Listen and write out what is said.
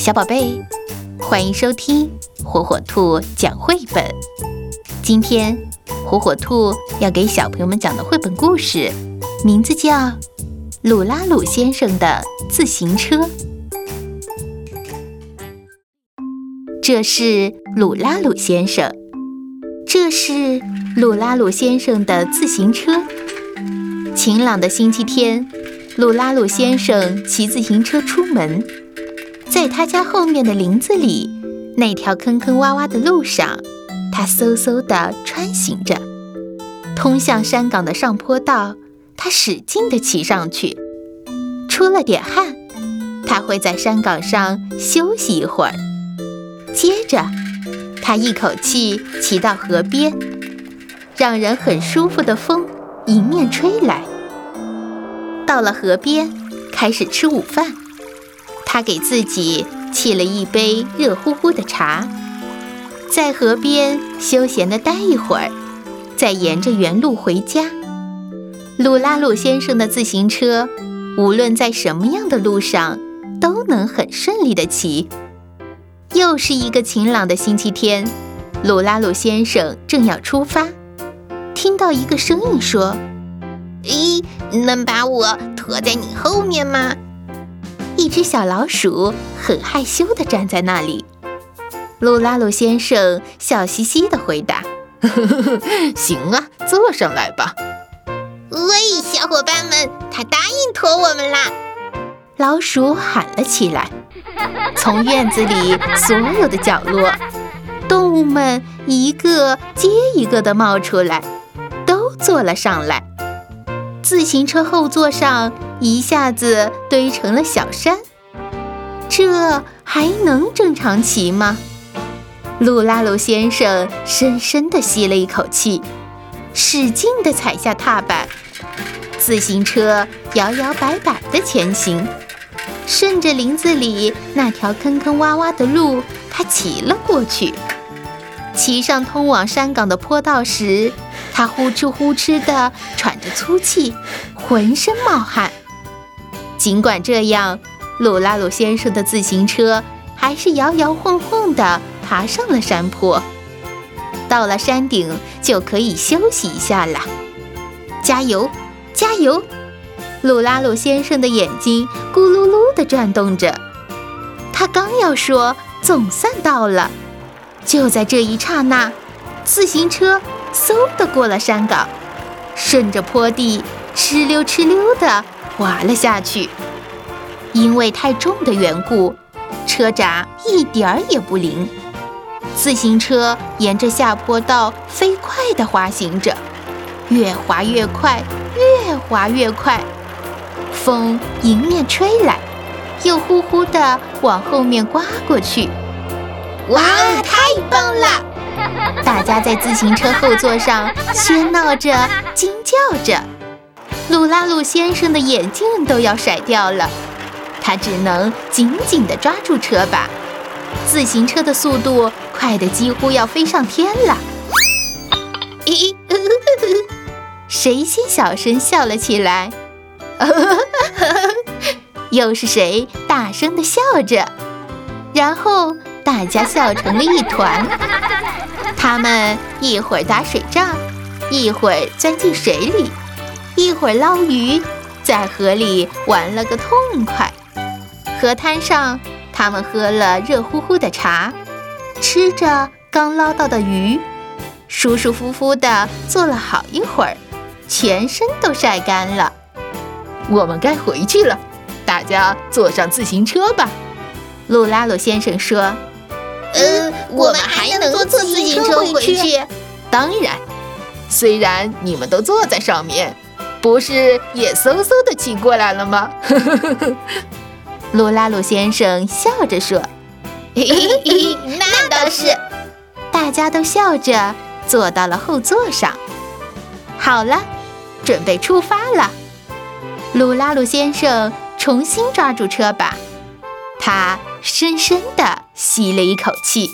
小宝贝，欢迎收听火火兔讲绘本。今天，火火兔要给小朋友们讲的绘本故事，名字叫《鲁拉鲁先生的自行车》。这是鲁拉鲁先生，这是鲁拉鲁先生的自行车。晴朗的星期天，鲁拉鲁先生骑自行车出门。在他家后面的林子里，那条坑坑洼洼的路上，他嗖嗖地穿行着。通向山岗的上坡道，他使劲地骑上去。出了点汗，他会在山岗上休息一会儿。接着，他一口气骑到河边，让人很舒服的风迎面吹来。到了河边，开始吃午饭。他给自己沏了一杯热乎乎的茶，在河边休闲地待一会儿，再沿着原路回家。鲁拉鲁先生的自行车，无论在什么样的路上，都能很顺利地骑。又是一个晴朗的星期天，鲁拉鲁先生正要出发，听到一个声音说：“咦，能把我驮在你后面吗？”一只小老鼠很害羞地站在那里。鲁拉鲁先生笑嘻嘻地回答：“ 行啊，坐上来吧。”喂，小伙伴们，他答应驮我们啦！老鼠喊了起来。从院子里所有的角落，动物们一个接一个地冒出来，都坐了上来。自行车后座上。一下子堆成了小山，这还能正常骑吗？鲁拉鲁先生深深地吸了一口气，使劲地踩下踏板，自行车摇摇摆摆地前行。顺着林子里那条坑坑洼洼的路，他骑了过去。骑上通往山岗的坡道时，他呼哧呼哧地喘着粗气，浑身冒汗。尽管这样，鲁拉鲁先生的自行车还是摇摇晃晃地爬上了山坡。到了山顶，就可以休息一下了。加油，加油！鲁拉鲁先生的眼睛咕噜噜地转动着。他刚要说“总算到了”，就在这一刹那，自行车嗖地过了山岗，顺着坡地哧溜哧溜地。滑了下去，因为太重的缘故，车闸一点儿也不灵。自行车沿着下坡道飞快地滑行着，越滑越快，越滑越快。风迎面吹来，又呼呼地往后面刮过去。哇，太棒了！大家在自行车后座上喧闹着，惊叫着。鲁拉鲁先生的眼镜都要甩掉了，他只能紧紧地抓住车把。自行车的速度快得几乎要飞上天了。咦，谁先小声笑了起来？又是谁大声地笑着？然后大家笑成了一团。他们一会儿打水仗，一会儿钻进水里。一会儿捞鱼，在河里玩了个痛快。河滩上，他们喝了热乎乎的茶，吃着刚捞到的鱼，舒舒服服地坐了好一会儿，全身都晒干了。我们该回去了，大家坐上自行车吧。鲁拉鲁先生说：“呃，我们还能坐自行车回去？当然，虽然你们都坐在上面。”不是也嗖嗖的骑过来了吗？鲁拉鲁先生笑着说：“ 那倒是。”大家都笑着坐到了后座上。好了，准备出发了。鲁拉鲁先生重新抓住车把，他深深地吸了一口气。